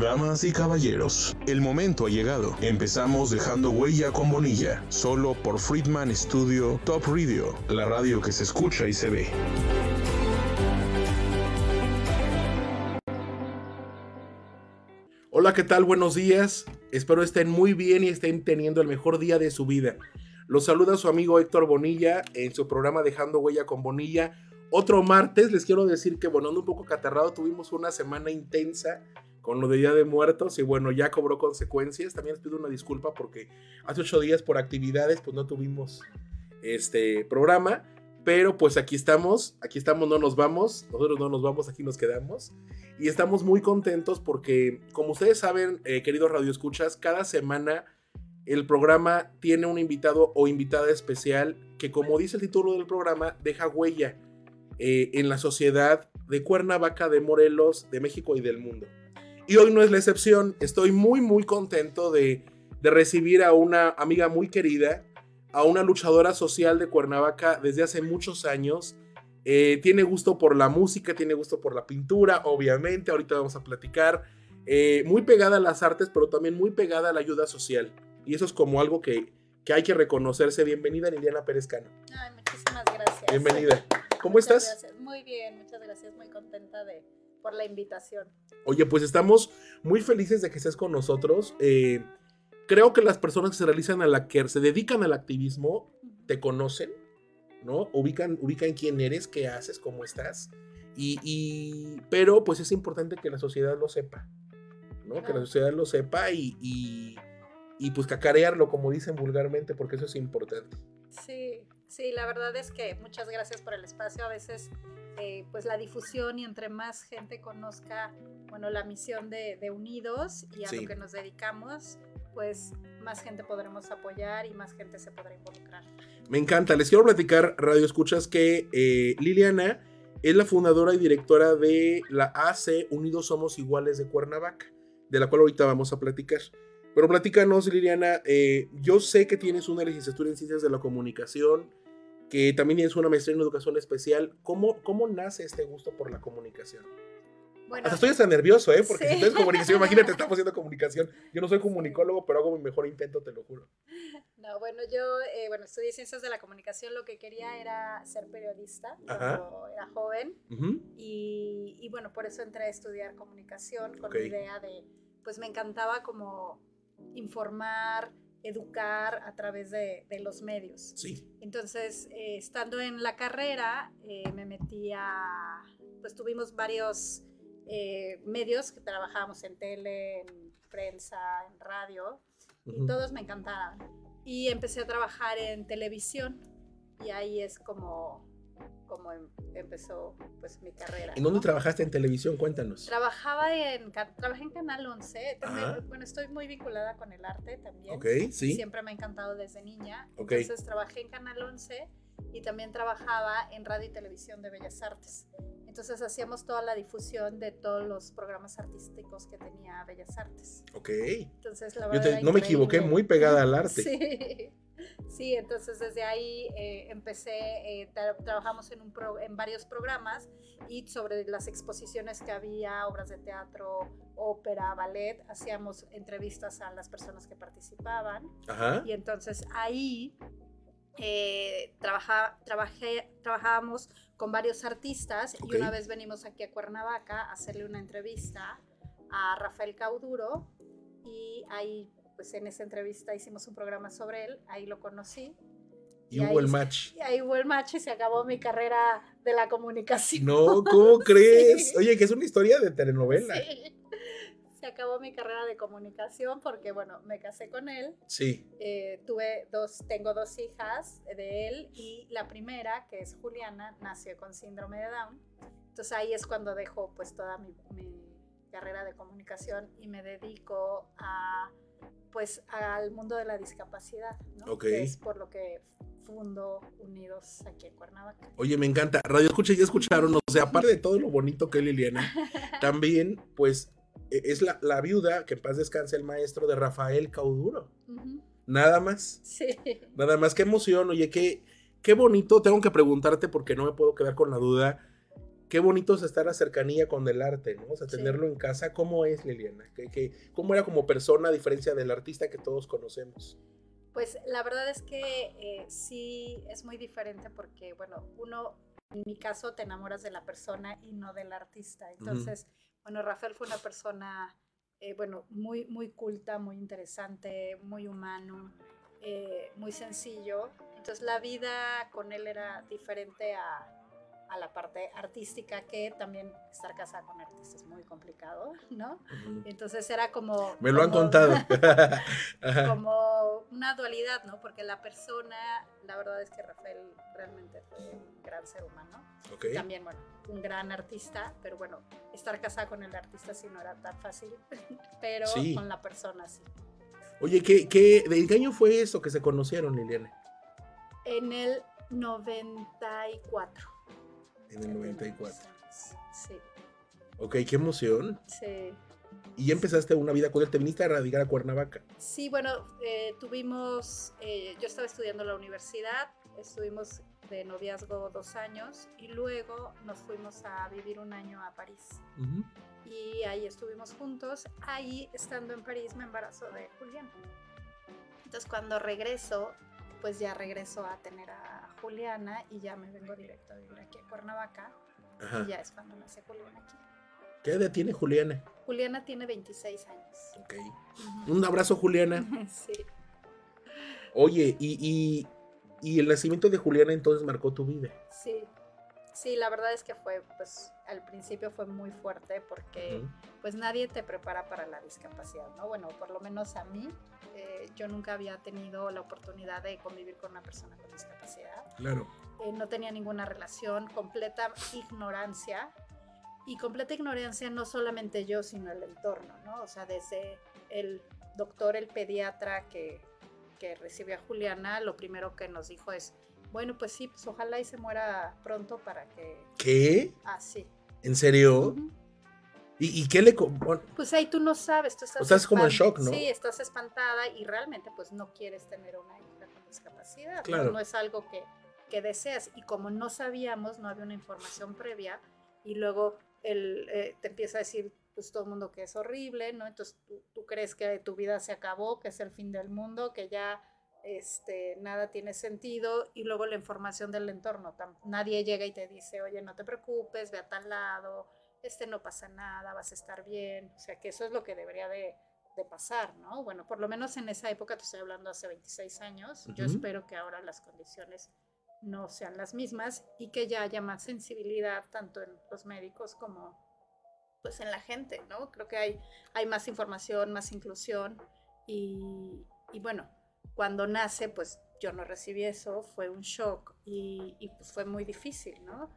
Damas y caballeros, el momento ha llegado. Empezamos dejando huella con Bonilla, solo por Friedman Studio Top Radio, la radio que se escucha y se ve. Hola, ¿qué tal? Buenos días. Espero estén muy bien y estén teniendo el mejor día de su vida. Los saluda su amigo Héctor Bonilla en su programa Dejando Huella con Bonilla. Otro martes, les quiero decir que, bueno, ando un poco catarrado, tuvimos una semana intensa con lo de Día de Muertos y bueno, ya cobró consecuencias. También les pido una disculpa porque hace ocho días por actividades pues no tuvimos este programa, pero pues aquí estamos, aquí estamos, no nos vamos, nosotros no nos vamos, aquí nos quedamos y estamos muy contentos porque como ustedes saben, eh, queridos radioescuchas, cada semana el programa tiene un invitado o invitada especial que como dice el título del programa, deja huella eh, en la sociedad de Cuernavaca, de Morelos, de México y del mundo. Y hoy no es la excepción. Estoy muy, muy contento de, recibir a una amiga muy querida, a una luchadora social de Cuernavaca desde hace muchos años. Eh, tiene gusto por la música, tiene gusto por la pintura, obviamente. Ahorita vamos a platicar. Eh, muy pegada a las artes, pero también muy pegada a la ayuda social. Y eso es como algo que, que hay que reconocerse. Bienvenida, Liliana Pérez Cano. Ay, muchísimas gracias. Bienvenida. ¿Cómo estás? Muy bien, muchas gracias. Muy contenta de, por la invitación. Oye, pues estamos muy felices de que estés con nosotros. Eh, creo que las personas que se realizan a la que se dedican al activismo te conocen, ¿no? Ubican, ubican quién eres, qué haces, cómo estás. Y, pero pues es importante que la sociedad lo sepa, ¿no? Que la sociedad lo sepa y, y, y pues cacarearlo, como dicen vulgarmente, porque eso es importante. Sí, sí, la verdad es que muchas gracias por el espacio. A veces eh, pues la difusión y entre más gente conozca, bueno, la misión de, Unidos y a lo que nos dedicamos, pues más gente podremos apoyar y más gente se podrá involucrar. Me encanta. Les quiero platicar, Radio Escuchas, que eh, Liliana es la fundadora y directora de la AC Unidos Somos Iguales de Cuernavaca, de la cual ahorita vamos a platicar. Pero platícanos, Liliana, eh, yo sé que tienes una licenciatura en Ciencias de la Comunicación, que también tienes una maestría en educación especial. ¿Cómo, cómo nace este gusto por la comunicación? Bueno, hasta estoy hasta nervioso, ¿eh? Porque si tú comunicación, imagínate, estamos haciendo comunicación. Yo no soy comunicólogo, pero hago mi mejor intento, te lo juro. No, bueno, yo, eh, bueno, estudié ciencias de la comunicación. Lo que quería era ser periodista cuando era joven. y, y, bueno, por eso entré a estudiar comunicación con la idea de, pues me encantaba como informar, educar a través de, los medios. Sí. Entonces, eh, estando en la carrera, eh, me metí a, pues tuvimos varios eh, medios que trabajábamos en tele, en prensa, en radio, y todos me encantaban. Y empecé a trabajar en televisión, y ahí es como como em, empezó pues mi carrera. ¿En dónde trabajaste en televisión? Cuéntanos. Trabajaba en, trabajé en Canal 11. bueno, estoy muy vinculada con el arte también. Ok, sí. Siempre me ha encantado desde niña. Entonces trabajé en Canal 11 y también trabajaba en Radio y Televisión de Bellas Artes. Entonces hacíamos toda la difusión de todos los programas artísticos que tenía Bellas Artes. Ok. Entonces la verdad. no me equivoqué, muy pegada al arte. Sí. Sí, entonces desde ahí eh, empecé, eh, trabajamos en, un en varios programas y sobre las exposiciones que había, obras de teatro, ópera, ballet, hacíamos entrevistas a las personas que participaban. Y entonces ahí eh, trabajé, trabajábamos con varios artistas y una vez venimos aquí a Cuernavaca a hacerle una entrevista a Rafael Cauduro y ahí pues en esa entrevista hicimos un programa sobre él, ahí lo conocí. Y, hubo el match. Y ahí hubo el match y se acabó mi carrera de la comunicación. No, ¿cómo crees? Oye, que es una historia de telenovela. Sí. Se acabó mi carrera de comunicación porque, bueno, me casé con él. Sí. Eh, tuve dos, tengo dos hijas de él y la primera, que es Juliana, nació con síndrome de Down. Entonces ahí es cuando dejo pues toda mi, mi carrera de comunicación y me dedico a pues al mundo de la discapacidad, ¿no? Que es por lo que fundo Unidos aquí en Cuernavaca. Oye, me encanta. Radio Escucha, ya escucharon, o sea, aparte de todo lo bonito que es Liliana, también, pues, e, es la, viuda, que en paz descanse el maestro de Rafael Cauduro. Nada más. Sí. Nada más, qué emoción, oye, qué, qué bonito. Tengo que preguntarte porque no me puedo quedar con la duda. Qué bonito es estar a cercanía con el arte, ¿no? O sea, Sí. tenerlo en casa. ¿Cómo es, Liliana? ¿Qué, qué- cómo era como persona a diferencia del artista que todos conocemos? Pues la verdad es que eh, sí es muy diferente porque, bueno, uno, en mi caso, te enamoras de la persona y no del artista. Entonces, bueno, Rafael fue una persona, eh, bueno, muy, muy culta, muy interesante, muy humano, eh, muy sencillo. Entonces la vida con él era diferente a, a la parte artística, que también estar casada con artistas es muy complicado, ¿no? Entonces era como... Me lo han contado. Como una dualidad, ¿no? Porque la persona, la verdad es que Rafael realmente fue un gran ser humano. También, bueno, un gran artista, pero bueno, estar casada con el artista sí no era tan fácil, pero Sí. con la persona sí. Oye, ¿qué, qué, ¿de qué año fue eso que se conocieron, Liliana? En el 94. En el 94. Sí, Ok, qué emoción. sí. Y ya empezaste una vida con él, te viniste a radicar a Cuernavaca. Sí, bueno, eh, tuvimos, eh, yo estaba estudiando en la universidad, estuvimos de noviazgo dos años y luego nos fuimos a vivir un año a París. Y ahí estuvimos juntos. Ahí, estando en París, me embarazó de Julián. Entonces, cuando regreso, pues ya regreso a tener a Juliana y ya me vengo directo a vivir aquí a Cuernavaca. Ajá. Y ya es cuando nace Juliana aquí. ¿Qué edad tiene Juliana? Juliana tiene 26 años. Ok. Un abrazo, Juliana. Sí. Oye, y, y, y el nacimiento de Juliana entonces marcó tu vida. Sí, sí, la verdad es que fue, pues al principio fue muy fuerte porque. Pues nadie te prepara para la discapacidad, ¿no? Bueno, por lo menos a mí, eh, yo nunca había tenido la oportunidad de convivir con una persona con discapacidad. Claro. Eh, no tenía ninguna relación, completa ignorancia. Y completa ignorancia no solamente yo, sino el entorno, ¿no? O sea, desde el doctor, el pediatra que, que recibió a Juliana, lo primero que nos dijo es, bueno, pues sí, pues ojalá y se muera pronto para que... ¿Qué? Así. ¿En serio? ¿Y, y qué le... bueno, Pues ahí tú no sabes, tú estás... O sea, es como en shock, ¿no? Sí, estás espantada y realmente pues no quieres tener una hija con discapacidad. ¿no? Claro. No, es algo que, que deseas. Y como no sabíamos, no había una información previa y luego el, eh, te empieza a decir pues todo el mundo que es horrible, ¿no? Entonces tú, tú crees que tu vida se acabó, que es el fin del mundo, que ya este, nada tiene sentido y luego la información del entorno. Nadie llega y te dice, oye, no te preocupes, ve a tal lado, este no pasa nada, vas a estar bien. O sea, que eso es lo que debería de, de pasar, ¿no? Bueno, por lo menos en esa época, te estoy hablando hace 26 años, yo Ujú. espero que ahora las condiciones no sean las mismas y que ya haya más sensibilidad tanto en los médicos como pues en la gente, ¿no? Creo que hay, hay más información, más inclusión y, y bueno, cuando nace, pues yo no recibí eso, fue un shock y, y, pues fue muy difícil, ¿no?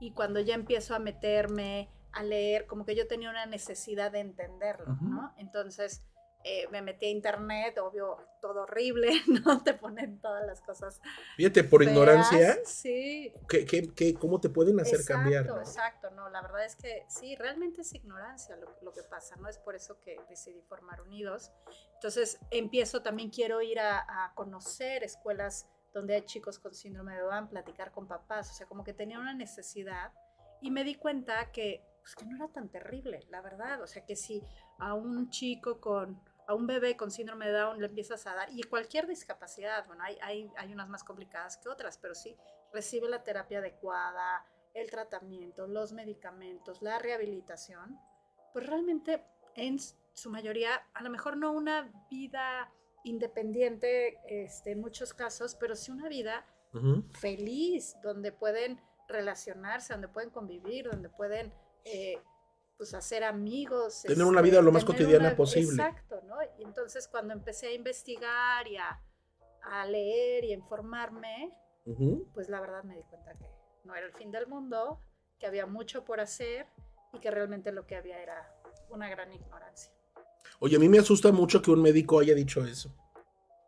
Y cuando ya empiezo a meterme, a leer, como que yo tenía una necesidad de entenderlo, Ujú. ¿no? Entonces eh, me metí a internet, obvio, todo horrible, ¿no? Te ponen todas las cosas. Fíjate, por feas. ignorancia, Sí. ¿qué, qué, qué- cómo te pueden hacer exacto, cambiar? no? Exacto, no, la verdad es que sí, realmente es ignorancia lo, lo que pasa, ¿no? Es por eso que decidí formar Unidos. Entonces empiezo, también quiero ir a, a conocer escuelas donde hay chicos con síndrome de Down, platicar con papás, o sea, como que tenía una necesidad y me di cuenta que, pues, que no era tan terrible, la verdad, o sea, que si a un chico con, a un bebé con síndrome de Down le empiezas a dar, y cualquier discapacidad, bueno, hay, hay, hay unas más complicadas que otras, pero sí, recibe la terapia adecuada, el tratamiento, los medicamentos, la rehabilitación, pues realmente en su mayoría, a lo mejor no una vida independiente este, en muchos casos, pero sí una vida Ujú. feliz, donde pueden relacionarse, donde pueden convivir, donde pueden eh, pues hacer amigos. Tener una vida lo más cotidiana una- posible. Exacto, ¿no? Y entonces cuando empecé a investigar y a, a leer y a informarme, Ujú. pues la verdad me di cuenta que no era el fin del mundo, que había mucho por hacer y que realmente lo que había era una gran ignorancia. Oye, a mí me asusta mucho que un médico haya dicho eso.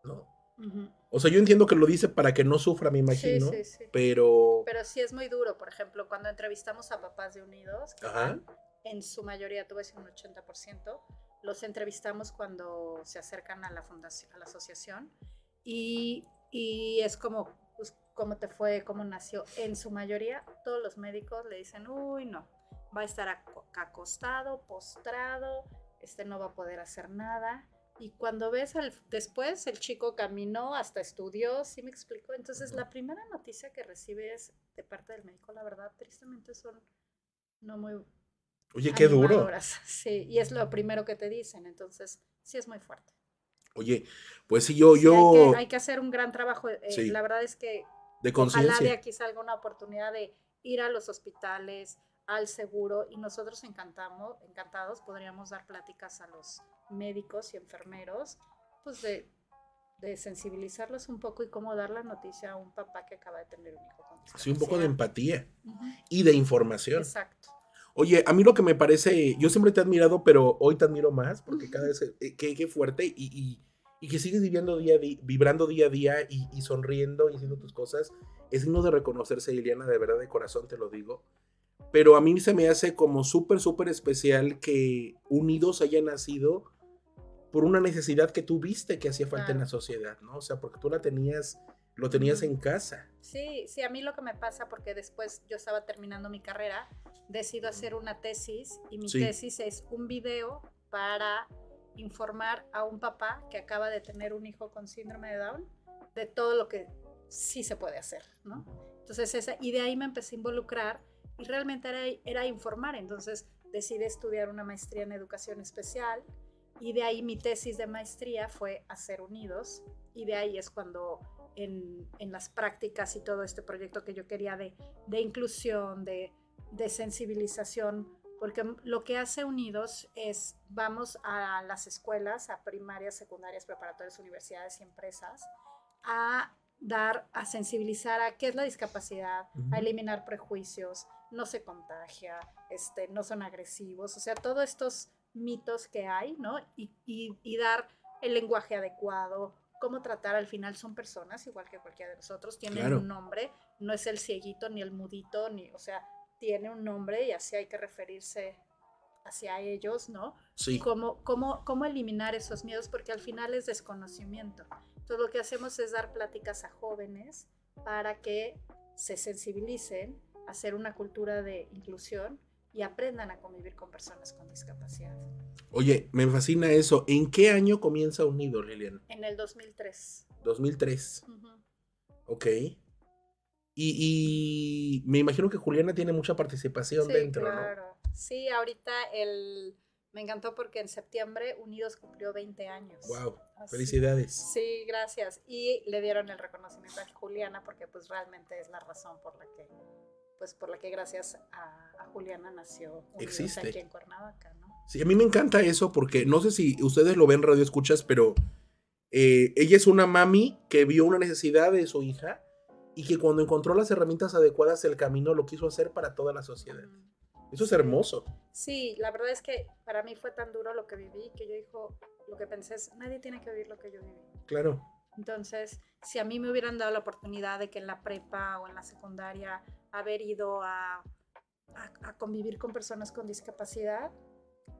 ¿no? Ujú. O sea, yo entiendo que lo dice para que no sufra, me imagino. Sí, sí, sí. Pero. Pero sí es muy duro, por ejemplo, cuando entrevistamos a papás de Unidos, que van, en su mayoría, tuve decir un 80%, los entrevistamos cuando se acercan a la fundación, a la asociación, y, y es como, pues, cómo te fue, cómo nació. En su mayoría, todos los médicos le dicen, uy, no, va a estar acostado, postrado, este no va a poder hacer nada. Y cuando ves al, después, el chico caminó, hasta estudió, ¿sí me explico? Entonces, la primera noticia que recibes de parte del médico, la verdad, tristemente son no muy... Oye, qué duro. Sí, y es lo primero que te dicen, entonces, sí es muy fuerte. Oye, pues sí, yo... yo... Hay, que, hacer un gran trabajo. Eh, la verdad es que de conciencia. Ojalá de aquí salga una oportunidad de ir a los hospitales, al seguro, y nosotros encantamos, encantados podríamos dar pláticas a los médicos y enfermeros, pues de, de sensibilizarlos un poco y cómo dar la noticia a un papá que acaba de tener un hijo con Sí, un poco de empatía y de información. Exacto. Oye, a mí lo que me parece, yo siempre te he admirado, pero hoy te admiro más, porque cada vez, eh, qué, fuerte y, y, que sigues viviendo día, vibrando día a día y, sonriendo y haciendo tus cosas, es signo de reconocerse, Liliana, de verdad, de corazón te lo digo. Pero a mí se me hace como súper, súper especial que Unidos haya nacido por una necesidad que tú viste que hacía falta en la sociedad, ¿no? O sea, porque tú la tenías, lo tenías en casa. Sí, sí, a mí lo que me pasa, porque después yo estaba terminando mi carrera, decido hacer una tesis y mi tesis es un video para informar a un papá que acaba de tener un hijo con síndrome de Down de todo lo que sí se puede hacer, ¿no? Entonces, esa, y de ahí me empecé a involucrar y realmente era, era informar, entonces decidí estudiar una maestría en educación especial y de ahí mi tesis de maestría fue hacer unidos y de ahí es cuando en, en las prácticas y todo este proyecto que yo quería de, de inclusión, de, de sensibilización, porque lo que hace Unidos es vamos a las escuelas, a primarias, secundarias, preparatorias, universidades y empresas, a dar, a sensibilizar a qué es la discapacidad, a eliminar prejuicios, no se contagia, este, no son agresivos, o sea, todos estos mitos que hay, ¿no? Y, y, dar el lenguaje adecuado, cómo tratar, al final son personas igual que cualquiera de nosotros, tienen un nombre, no es el cieguito ni el mudito, ni, o sea, tiene un nombre y así hay que referirse hacia ellos, ¿no? Sí. Cómo, cómo, cómo eliminar esos miedos, porque al final es desconocimiento. Entonces lo que hacemos es dar pláticas a jóvenes para que se sensibilicen, hacer una cultura de inclusión y aprendan a convivir con personas con discapacidad. Oye, me fascina eso. ¿En qué año comienza Unido, Lilian? En el 2003. 2003. Ok. Y, me imagino que Juliana tiene mucha participación dentro, claro. Sí, ahorita el... Me encantó porque en septiembre Unidos cumplió 20 años. Wow, felicidades. Sí, gracias. Y le dieron el reconocimiento a Juliana porque pues realmente es la razón por la que pues por la que gracias a, Juliana nació Existe. aquí en Cuernavaca, ¿no? Sí, a mí me encanta eso porque no sé si ustedes lo ven radio escuchas, pero eh, ella es una mami que vio una necesidad de su hija y que cuando encontró las herramientas adecuadas el camino lo quiso hacer para toda la sociedad. Eso es hermoso. Sí, la verdad es que para mí fue tan duro lo que viví que yo dijo, lo que pensé es, nadie tiene que vivir lo que yo viví. Claro. Entonces, si a mí me hubieran dado la oportunidad de que en la prepa o en la secundaria haber ido a, a, convivir con personas con discapacidad,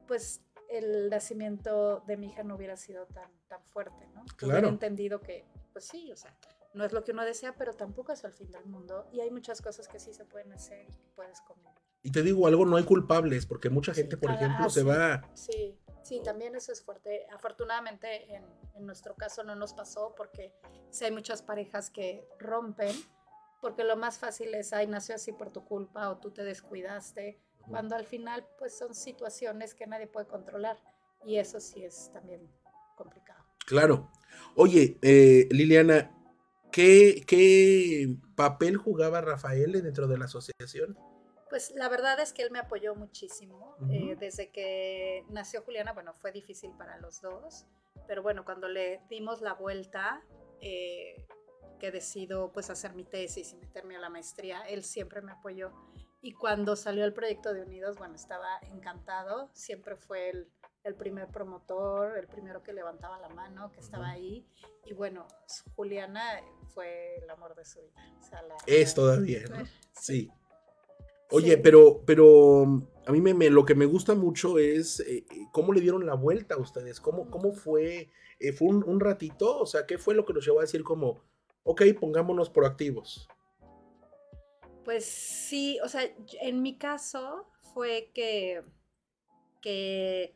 pues el nacimiento de mi hija no hubiera sido tan, tan fuerte, ¿no? Claro. Hubiera entendido que, pues sí, o sea, no es lo que uno desea, pero tampoco es el fin del mundo. Y hay muchas cosas que sí se pueden hacer y puedes convivir. Y te digo algo, no hay culpables, porque mucha gente, por ejemplo, se va... Sí, sí, también eso es fuerte. Afortunadamente en, en nuestro caso no nos pasó porque sí hay muchas parejas que rompen porque lo más fácil es, ay, nació así por tu culpa o tú te descuidaste, cuando al final pues son situaciones que nadie puede controlar y eso sí es también complicado. Claro. Oye, eh, Liliana, ¿qué, ¿qué papel jugaba Rafael dentro de la asociación? Pues la verdad es que él me apoyó muchísimo. Eh, desde que nació Juliana, bueno, fue difícil para los dos, pero bueno, cuando le dimos la vuelta, eh, que decido pues hacer mi tesis y meterme a la maestría, él siempre me apoyó. Y cuando salió el proyecto de Unidos, bueno, estaba encantado, siempre fue el, el primer promotor, el primero que levantaba la mano, que estaba ahí. Y bueno, Juliana fue el amor de su vida. es todavía, ¿no? Sí. Oye, pero, pero a mí me, lo que me gusta mucho es eh, eh, cómo le dieron la vuelta a ustedes, cómo, cómo fue, eh, fue un, un, ratito, o sea, ¿qué fue lo que los llevó a decir como, ok, pongámonos proactivos. Pues sí, o sea, en mi caso fue que, que,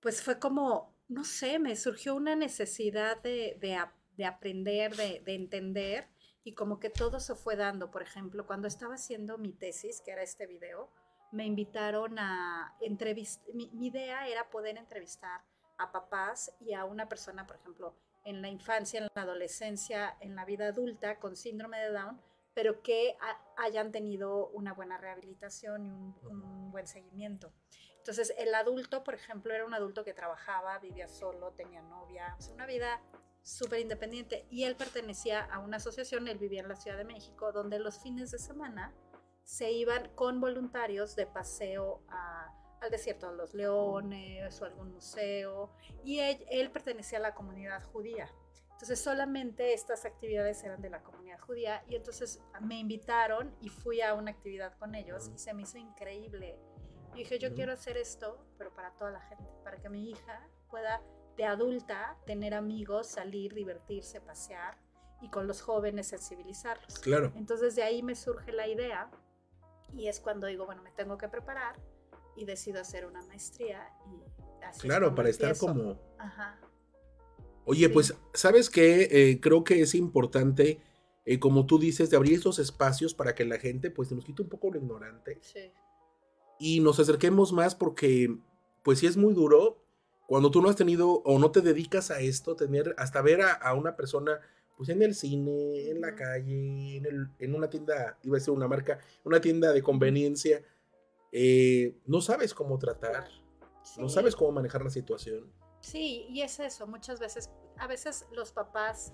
pues fue como, no sé, me surgió una necesidad de, de, aprender, de, de, entender, y como que todo se fue dando. Por ejemplo, cuando estaba haciendo mi tesis, que era este video, me invitaron a entrevistar, mi, idea era poder entrevistar a papás y a una persona, por ejemplo, en la infancia, en la adolescencia, en la vida adulta con síndrome de Down, pero que hayan tenido una buena rehabilitación y un, buen seguimiento. Entonces, el adulto, por ejemplo, era un adulto que trabajaba, vivía solo, tenía novia, o sea, una vida súper independiente. Y él pertenecía a una asociación, él vivía en la Ciudad de México, donde los fines de semana se iban con voluntarios de paseo al desierto de los leones o algún museo. Y él, pertenecía a la comunidad judía. Entonces solamente estas actividades eran de la comunidad judía y entonces me invitaron y fui a una actividad con ellos y se me hizo increíble. Y dije, yo quiero hacer esto, pero para toda la gente, para que mi hija pueda de adulta tener amigos, salir, divertirse, pasear y con los jóvenes sensibilizarlos. Claro. Entonces de ahí me surge la idea y es cuando digo, bueno, me tengo que preparar y decido hacer una maestría y así Claro, para estar como... Ajá. Oye, pues, ¿sabes qué? Eh, creo que es importante, eh, como tú dices, de abrir estos espacios para que la gente, pues, se nos quite un poco lo ignorante. Sí. Y nos acerquemos más porque, pues, sí es muy duro cuando tú no has tenido o no te dedicas a esto, tener, hasta ver a una persona pues en el cine, en la calle, en, el, en una tienda, iba a ser una marca, una tienda de conveniencia, eh, no sabes cómo tratar, no sabes cómo manejar la situación. Sí, y es eso, muchas veces, a veces los papás,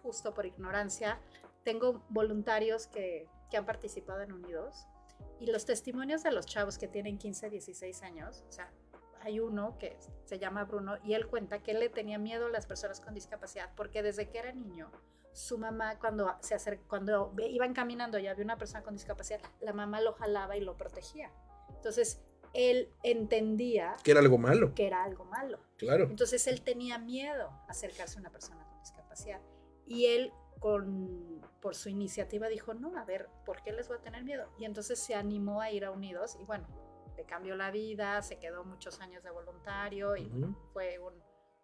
justo por ignorancia, tengo voluntarios que, que han participado en Unidos y los testimonios de los chavos que tienen 15, 16 años, o sea, hay uno que se llama Bruno y él cuenta que él le tenía miedo a las personas con discapacidad porque desde que era niño, su mamá cuando se acercó, cuando iban caminando y había una persona con discapacidad, la mamá lo jalaba y lo protegía. Entonces, él entendía que era algo malo. Que era algo malo. Claro. Entonces él tenía miedo a acercarse a una persona con discapacidad. Y él con por su iniciativa dijo, "No, a ver, ¿por qué les voy a tener miedo?" Y entonces se animó a ir a Unidos y bueno, cambió la vida, se quedó muchos años de voluntario y fue un,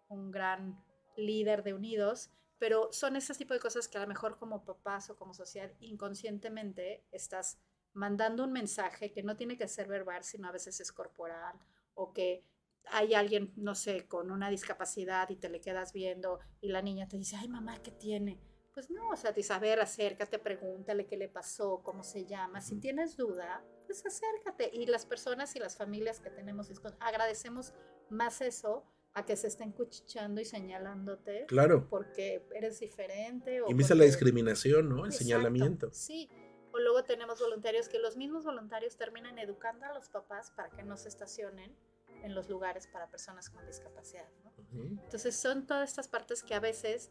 un, gran líder de Unidos. Pero son ese tipo de cosas que a lo mejor como papás o como sociedad inconscientemente estás mandando un mensaje que no tiene que ser verbal, sino a veces es corporal o que hay alguien, no sé, con una discapacidad y te le quedas viendo y la niña te dice, ay mamá, ¿qué tiene? Pues no, o sea, de saber, acércate, pregúntale qué le pasó, cómo se llama. Si tienes duda, pues acércate. Y las personas y las familias que tenemos agradecemos más eso a que se estén cuchicheando y señalándote. Claro. Porque eres diferente. O y empieza la discriminación, ¿no? El señalamiento. Sí. O luego tenemos voluntarios que los mismos voluntarios terminan educando a los papás para que no se estacionen en los lugares para personas con discapacidad. ¿no? Entonces son todas estas partes que a veces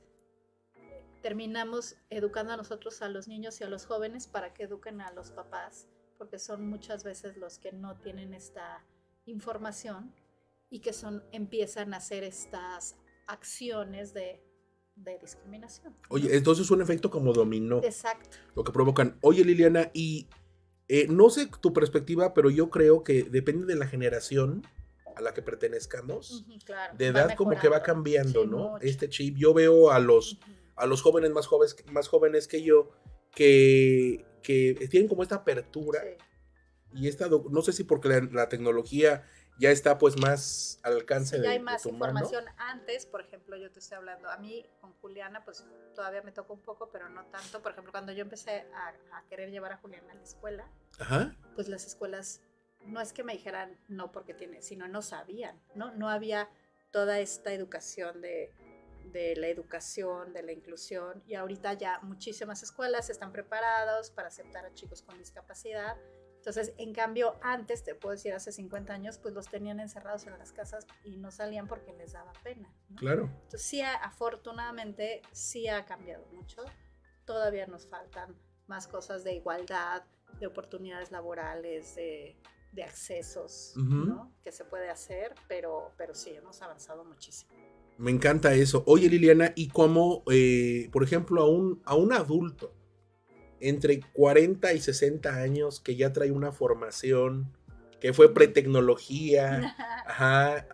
terminamos educando a nosotros, a los niños y a los jóvenes para que eduquen a los papás porque son muchas veces los que no tienen esta información y que son, empiezan a hacer estas acciones de, de discriminación. Oye, entonces es un efecto como dominó. Exacto. Lo que provocan. Oye, Liliana, y eh, no sé tu perspectiva, pero yo creo que depende de la generación a la que pertenezcamos. claro, de edad como que va cambiando, ¿no? Este chip. Yo veo a los, a los jóvenes más jóvenes, más jóvenes que yo que que tienen como esta apertura y esta, no sé si porque la, tecnología ya está pues más al alcance sí, de Ya hay más información. Antes, por ejemplo, yo te estoy hablando, a mí con Juliana pues todavía me toca un poco, pero no tanto, por ejemplo, cuando yo empecé a, querer llevar a Juliana a la escuela, pues las escuelas no es que me dijeran no porque tiene, sino no sabían, ¿no? No había toda esta educación de de la educación, de la inclusión y ahorita ya muchísimas escuelas están preparados para aceptar a chicos con discapacidad. Entonces, en cambio, antes, te puedo decir, hace 50 años, pues los tenían encerrados en las casas y no salían porque les daba pena. Claro. Entonces, sí, afortunadamente, sí ha cambiado mucho. Todavía nos faltan más cosas de igualdad, de oportunidades laborales, de, accesos, ¿no? Que se puede hacer, pero, pero sí, hemos avanzado muchísimo. Me encanta eso. Oye, Liliana, ¿y cómo, eh, por ejemplo, a un, a un adulto entre 40 y 60 años que ya trae una formación, que fue pretecnología, ajá,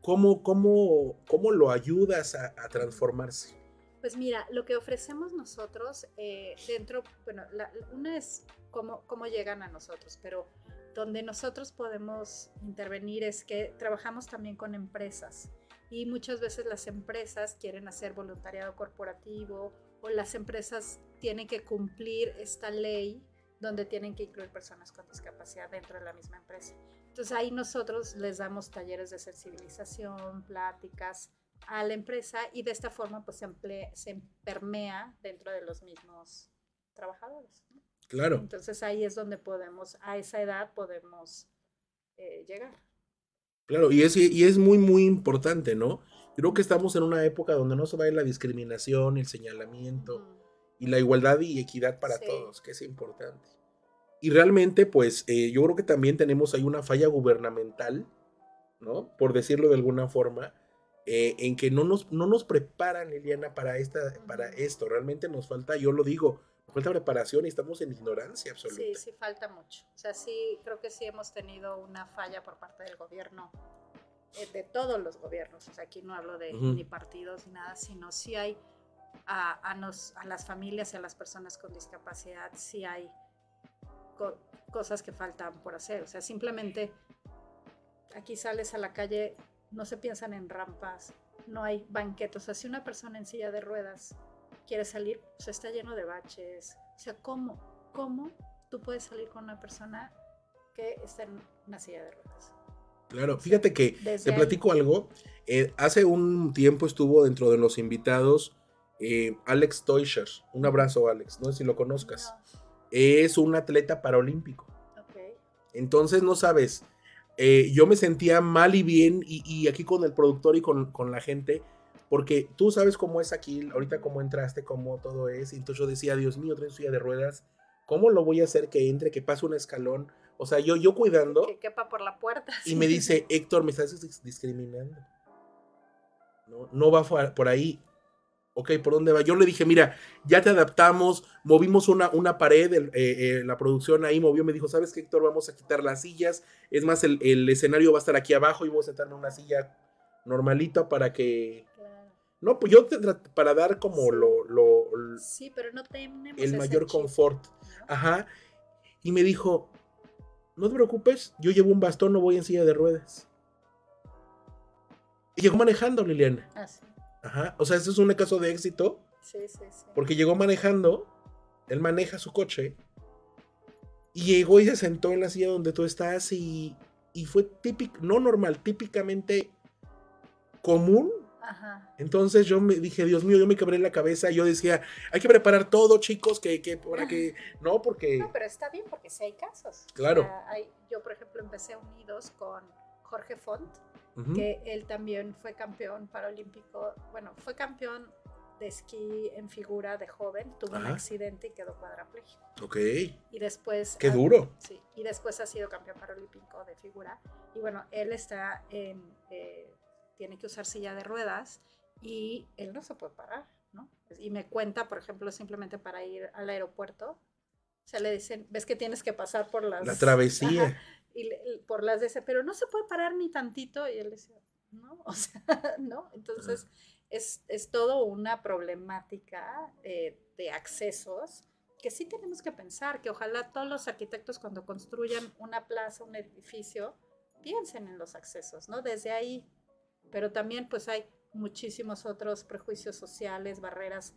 ¿cómo, cómo, cómo lo ayudas a, a transformarse? Pues mira, lo que ofrecemos nosotros eh, dentro, bueno, la, una es cómo, cómo llegan a nosotros, pero donde nosotros podemos intervenir es que trabajamos también con empresas y muchas veces las empresas quieren hacer voluntariado corporativo o las empresas tienen que cumplir esta ley donde tienen que incluir personas con discapacidad dentro de la misma empresa. Entonces ahí nosotros les damos talleres de sensibilización, pláticas a la empresa y de esta forma pues se, se permea dentro de los mismos trabajadores. Claro. Entonces ahí es donde podemos, a esa edad podemos eh, llegar. Claro, y es, y es muy, muy importante, ¿no? Creo que estamos en una época donde no se va a la discriminación, el señalamiento y la igualdad y equidad para todos, que es importante. Y realmente, pues eh, yo creo que también tenemos ahí una falla gubernamental, ¿no? Por decirlo de alguna forma, eh, en que no nos, no nos preparan, Liliana, para, esta, para esto. Realmente nos falta, yo lo digo, falta preparación y estamos en ignorancia absoluta. Sí, sí, falta mucho. O sea, sí, creo que sí hemos tenido una falla por parte del gobierno, eh, de todos los gobiernos. O sea, aquí no hablo de ni partidos ni nada, sino sí hay a, a, nos, a las familias y a las personas con discapacidad, sí hay cosas que faltan por hacer. O sea, simplemente aquí sales a la calle no se piensan en rampas, no hay banquetos. O sea, si una persona en silla de ruedas quiere salir, pues está lleno de baches. O sea, ¿cómo? ¿Cómo tú puedes salir con una persona que está en una silla de ruedas? Claro, fíjate que te platico algo. Eh, hace un tiempo estuvo dentro de los invitados eh, Alex Teuscher. Un abrazo, Alex. No sé si lo conozcas. Es un atleta paralímpico. Entonces, no sabes, eh, yo me sentía mal y bien, y, aquí con el productor y con, la gente, porque tú sabes cómo es aquí, ahorita cómo entraste, cómo todo es, y entonces yo decía, Dios mío, trae silla de ruedas, ¿cómo lo voy a hacer que entre, que pase un escalón? O sea, yo, yo cuidando. Que quepa por la puerta. Y me dice, Héctor, me estás discriminando. No, no va por ahí ok, ¿por dónde va? Yo le dije, mira, ya te adaptamos, movimos una, una pared, eh, eh, la producción ahí movió, me dijo, ¿sabes qué, Héctor? Vamos a quitar las sillas, es más, el, escenario va a estar aquí abajo y voy a sentarme en una silla normalita para que... No, pues yo para dar como lo, lo, Sí, pero no tenemos el mayor confort. Ajá. Y me dijo, no te preocupes, yo llevo un bastón, no voy en silla de ruedas. Y llegó manejando, Liliana. Ah, sí. Ajá. O sea, este es un caso de éxito. Sí, sí, sí. Porque llegó manejando, él maneja su coche, y llegó y se sentó en la silla donde tú estás y, y fue típico, no normal, típicamente común. Ajá. Entonces yo me dije, Dios mío, yo me quebré la cabeza. Yo decía, hay que preparar todo, chicos, que, que para que. No, porque. No, pero está bien, porque sí hay casos. Claro. yo, por ejemplo, empecé unidos con Jorge Font que él también fue campeón paralímpico, bueno, fue campeón de esquí en figura de joven, tuvo un accidente y quedó cuadraplégico. Ok. Y después... Qué duro. Sí, y después ha sido campeón paralímpico de figura. Y bueno, él está en... Eh, tiene que usar silla de ruedas y él no se puede parar, ¿no? Y me cuenta, por ejemplo, simplemente para ir al aeropuerto, o sea, le dicen, ves que tienes que pasar por las... La travesía y, por las de ese, pero no se puede parar ni tantito. Y él decía, no, o sea, no. Entonces, es, es todo una problemática eh, de accesos que sí tenemos que pensar, que ojalá todos los arquitectos cuando construyan una plaza, un edificio, piensen en los accesos, ¿no? Desde ahí. Pero también pues hay muchísimos otros prejuicios sociales, barreras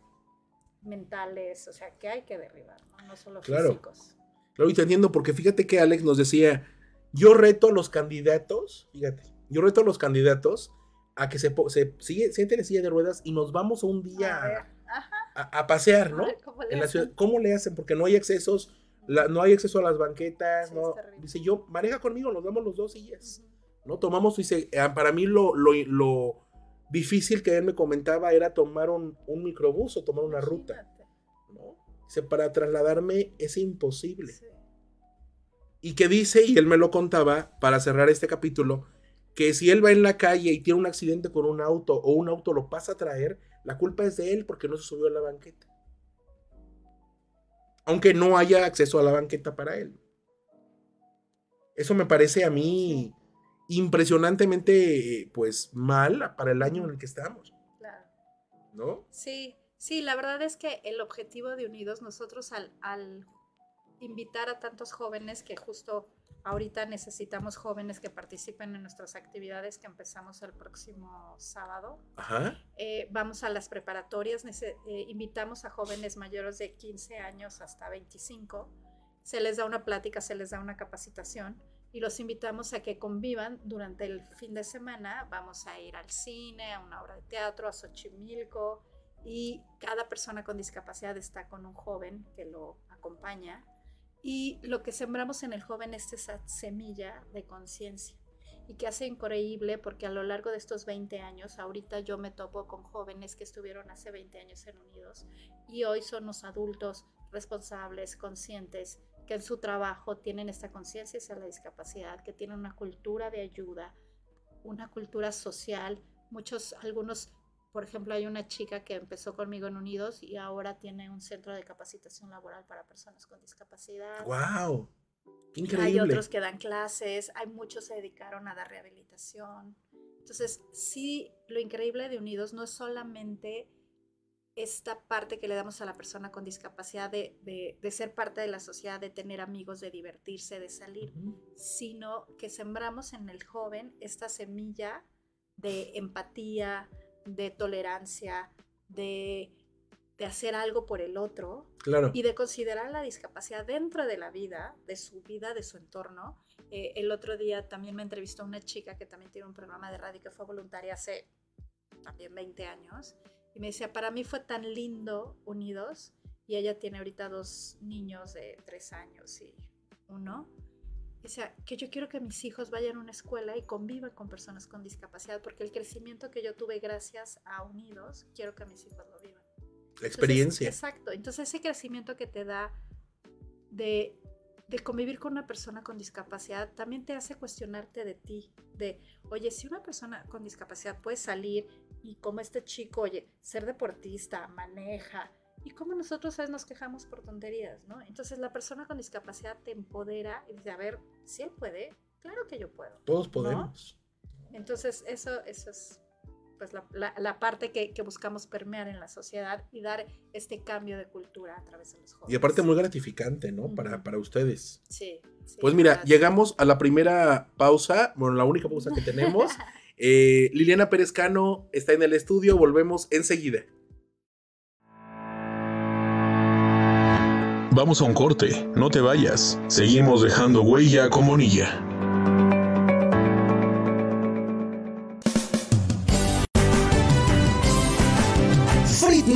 mentales, o sea, que hay que derribar, no, no solo físicos. Claro, y teniendo, porque fíjate que Alex nos decía, yo reto a los candidatos, fíjate, yo reto a los candidatos a que se, se sienten en silla de ruedas y nos vamos un día a, pasear, ¿no? ¿cómo, le en la ciudad. ¿Cómo le hacen? Porque no hay accesos, no hay acceso a las banquetas, no. Dice yo, maneja conmigo, nos damos los dos sillas, ¿no? Tomamos, dice, ah, para mí lo, lo, difícil que él me comentaba era tomar un, microbús o tomar una ruta, ¿no? Dice, para trasladarme es imposible. Y que dice, y él me lo contaba para cerrar este capítulo, que si él va en la calle y tiene un accidente con un auto o un auto lo pasa a traer, la culpa es de él porque no se subió a la banqueta. Aunque no haya acceso a la banqueta para él. Eso me parece a mí impresionantemente, pues, mal para el año en el que estamos. Claro. ¿No? Sí, sí, la verdad es que el objetivo de Unidos, nosotros al, al invitar a tantos jóvenes que justo ahorita necesitamos jóvenes que participen en nuestras actividades que empezamos el próximo sábado. Ajá. Eh, vamos a las preparatorias, eh, invitamos a jóvenes mayores de 15 años hasta 25, se les da una plática, se les da una capacitación y los invitamos a que convivan durante el fin de semana. Vamos a ir al cine, a una obra de teatro, a Xochimilco y cada persona con discapacidad está con un joven que lo acompaña. Y lo que sembramos en el joven es esa semilla de conciencia y que hace increíble porque a lo largo de estos 20 años, ahorita yo me topo con jóvenes que estuvieron hace 20 años en Unidos y hoy son los adultos responsables, conscientes, que en su trabajo tienen esta conciencia hacia la discapacidad, que tienen una cultura de ayuda, una cultura social. Muchos, algunos, por ejemplo, hay una chica que empezó conmigo en Unidos y ahora tiene un centro de capacitación laboral para personas con discapacidad. ¡Wow! ¡Qué Hay increíble! otros que dan clases, hay muchos se dedicaron a dar rehabilitación. Entonces, sí, lo increíble de Unidos no es solamente esta parte que le damos a la persona con discapacidad de, de- de ser parte de la sociedad, de tener amigos, de divertirse, de salir, sino que sembramos en el joven esta semilla de empatía, de tolerancia, de, de hacer algo por el otro, Claro. y de considerar la discapacidad dentro de la vida, de su vida, de su entorno. Eh, el otro día también me entrevistó una chica que también tiene un programa de radio que fue voluntaria hace también 20 años y me decía, para mí fue tan lindo unidos y ella tiene ahorita dos niños de 3 años y uno. O sea, que yo quiero que mis hijos vayan a una escuela y convivan con personas con discapacidad, porque el crecimiento que yo tuve gracias a Unidos, quiero que mis hijos lo vivan. La experiencia. Entonces, exacto. Entonces ese crecimiento que te da de, de convivir con una persona con discapacidad también te hace cuestionarte de ti, de, oye, si una persona con discapacidad puede salir y como este chico, oye, ser deportista, maneja, y como nosotros ¿sabes? nos quejamos por tonterías, ¿no? Entonces la persona con discapacidad te empodera y dice, a ver, si él puede, claro que yo puedo. Todos podemos. Entonces, eso, eso es pues, la, la- la parte que, que buscamos permear en la sociedad y dar este cambio de cultura a través de los jóvenes. Y aparte muy gratificante, ¿no? Para, Ujú. para ustedes. Sí, sí, Pues mira, verdad, llegamos a la primera pausa, bueno, la única pausa que tenemos. Eh, Liliana Pérez Cano está en el estudio, volvemos enseguida. Vamos a un corte, no te vayas. Seguimos dejando huella con Bonilla.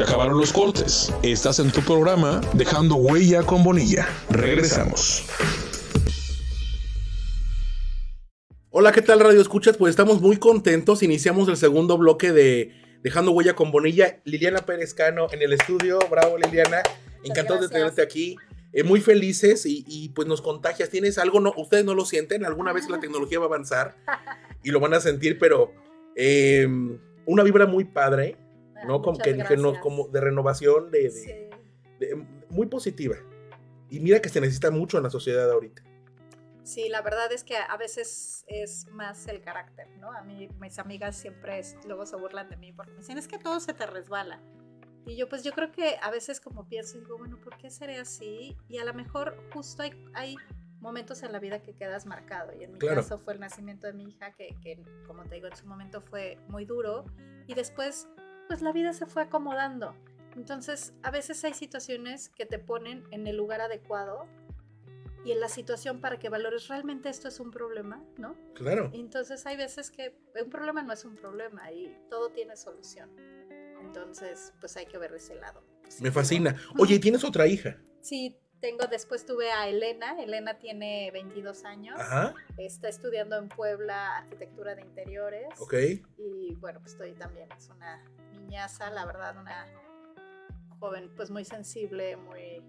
Se acabaron los cortes. Estás en tu programa Dejando Huella con Bonilla. Regresamos. Hola, ¿qué tal Radio Escuchas? Pues estamos muy contentos. Iniciamos el segundo bloque de Dejando Huella con Bonilla. Liliana Pérez Cano en el estudio. Bravo, Liliana. Encantado de tenerte aquí. Eh, muy felices y, pues nos contagias. ¿Tienes algo? No, ustedes no lo sienten. Alguna vez la tecnología va a avanzar y lo van a sentir, pero eh, una vibra muy padre ¿no? Como que, como de renovación, de, muy positiva. Y mira que se necesita mucho en la sociedad ahorita. Sí, la verdad es que a veces es más el carácter, ¿no? A mí, mis amigas siempre luego se burlan de mí porque me dicen, es que todo se te resbala. Y yo, pues yo creo que a veces como pienso, digo, bueno, ¿por qué seré así? Y a lo mejor justo hay, hay momentos en la vida que quedas marcado. Y en mi caso fue el nacimiento de mi hija, que, que, como te digo, en su momento fue muy duro. Y después pues la vida se fue acomodando. Entonces, a veces hay situaciones que te ponen en el lugar adecuado y en la situación para que valores realmente esto es un problema, ¿no? Claro. Entonces, hay veces que un problema no es un problema y todo tiene solución. Entonces, pues hay que ver ese lado. Me fascina. Oye, ¿tienes otra hija? Sí, tengo, después tuve a Elena. Elena tiene 22 años. Ajá. Está estudiando en Puebla arquitectura de interiores. Ok. Y bueno, pues estoy también, es una la verdad, una joven pues muy sensible, muy,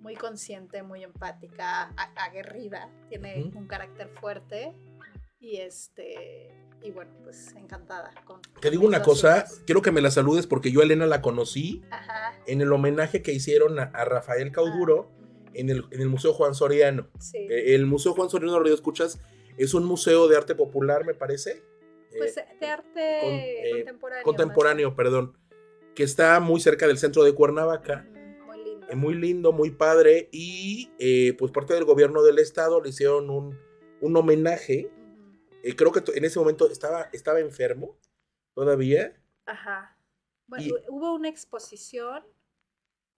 muy consciente, muy empática, aguerrida, tiene un carácter fuerte y este y bueno, pues encantada con Te digo una cosa, quiero que me la saludes porque yo a Elena la conocí en el homenaje que hicieron a, Rafael Cauduro ah. en, el, en, el, Museo Juan Soriano. Eh, el Museo Juan Soriano Radio Escuchas es un museo de arte popular, me parece. Pues eh, de arte eh, contemporáneo. Contemporáneo, perdón. Que está muy cerca del centro de Cuernavaca. muy lindo. Eh, muy lindo, muy padre. Y pues parte del gobierno del estado le hicieron un, un homenaje. creo que en ese momento estaba, estaba enfermo todavía. Ajá. Bueno, hubo una exposición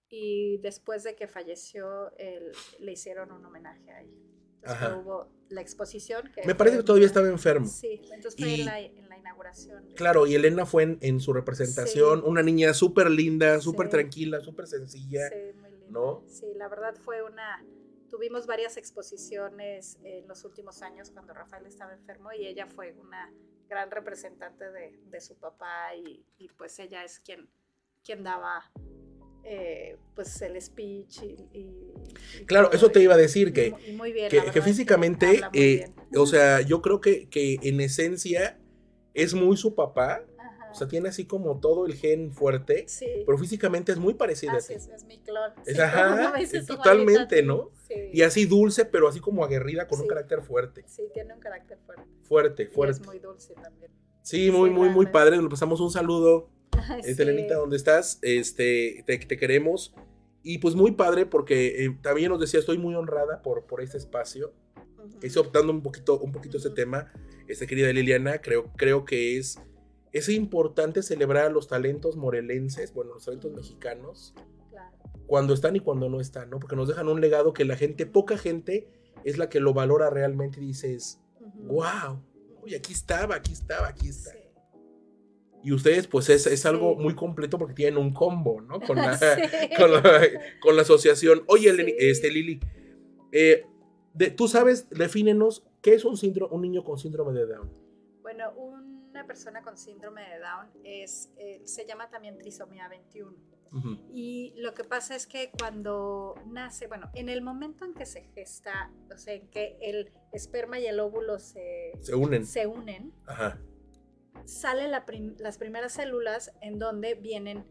y después de que falleció, le hicieron un homenaje ahí. Entonces hubo la exposición. Me parece que todavía estaba enfermo. Sí, entonces fue en, la, inauguración. Claro, y Elena fue en, su representación, una niña súper linda, súper tranquila, súper sencilla. Sí, muy linda. ¿no? Sí, la verdad fue una... Tuvimos varias exposiciones en los últimos años cuando Rafael estaba enfermo y ella fue una gran representante de, de su papá y, y, pues ella es quien, quien daba eh, pues el speech y, claro, eso te iba a decir que, que, físicamente, eh, o sea, yo creo que, que en esencia es muy su papá. O sea, tiene así como todo el gen fuerte, pero físicamente es muy parecida a ti. Es, es mi clon. ajá, totalmente, ¿no? Y así dulce, pero así como aguerrida con un carácter fuerte. Sí, tiene un carácter fuerte. Fuerte, fuerte. es muy dulce también. Sí, muy, muy, muy padre. Le pasamos un saludo este, Elenita, ¿dónde estás? Este, te, queremos. Y pues muy padre porque eh, también nos decía, estoy muy honrada por, por este espacio. Estoy optando un poquito, un poquito ese tema, este, querida Liliana. Creo, creo que es, es importante celebrar a los talentos morelenses, bueno, los talentos mexicanos, cuando están y cuando no están, ¿no? Porque nos dejan un legado que la gente, poca gente, es la que lo valora realmente y dices, wow, uy, aquí estaba, aquí estaba, aquí está. Y ustedes, pues es, es algo muy completo porque tienen un combo, ¿no? Con la, con la, asociación. Oye, este, Lili, eh, tú sabes, defínenos, ¿qué es un, síndrome, un niño con síndrome de Down? Bueno, una persona con síndrome de Down es, eh, se llama también trisomía 21. Y lo que pasa es que cuando nace, bueno, en el momento en que se gesta, o sea, en que el esperma y el óvulo se, se unen, se unen Ajá salen las primeras células en donde vienen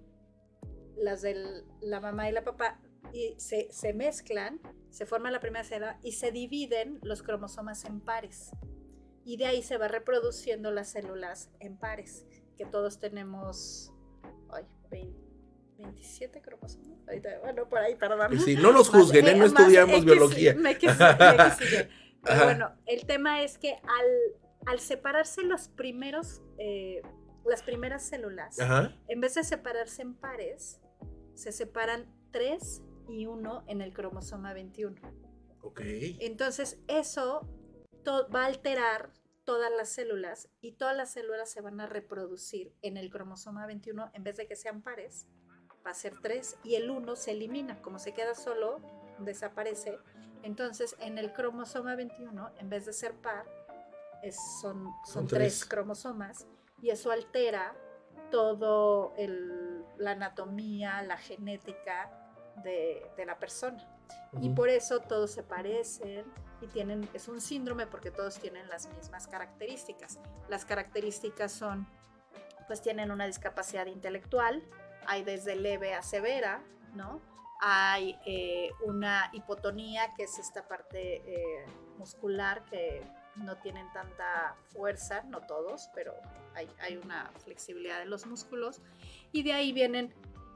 las de la mamá y la papá y se, mezclan, se forma la primera célula y se dividen los cromosomas en pares. Y de ahí se va reproduciendo las células en pares, que todos tenemos ay, 27 cromosomas. Ahorita, bueno, por ahí, perdón. Sí, no nos juzguen, ¿eh? no estudiamos biología. Me quise, me quise Pero bueno, el tema es que al, al separarse los primeros, eh, las primeras células, en vez de separarse en pares, se separan 3 y 1 en el cromosoma 21. Ok. Entonces, eso va a alterar todas las células y todas las células se van a reproducir en el cromosoma 21 en vez de que sean pares, va a ser 3 y el 1 se elimina, como se queda solo, desaparece. Entonces, en el cromosoma 21, en vez de ser par, es, son, son, tres. cromosomas y eso altera todo la anatomía, la genética de, de la persona. Y por eso todos se parecen, y tienen, es un síndrome porque todos tienen las mismas características. Las características son, pues tienen una discapacidad intelectual, hay desde leve a severa, ¿no? Hay eh, una hipotonía, que es esta parte eh, muscular que no tienen tanta fuerza, no todos, pero hay, hay, una flexibilidad de los músculos. Y de ahí vienen,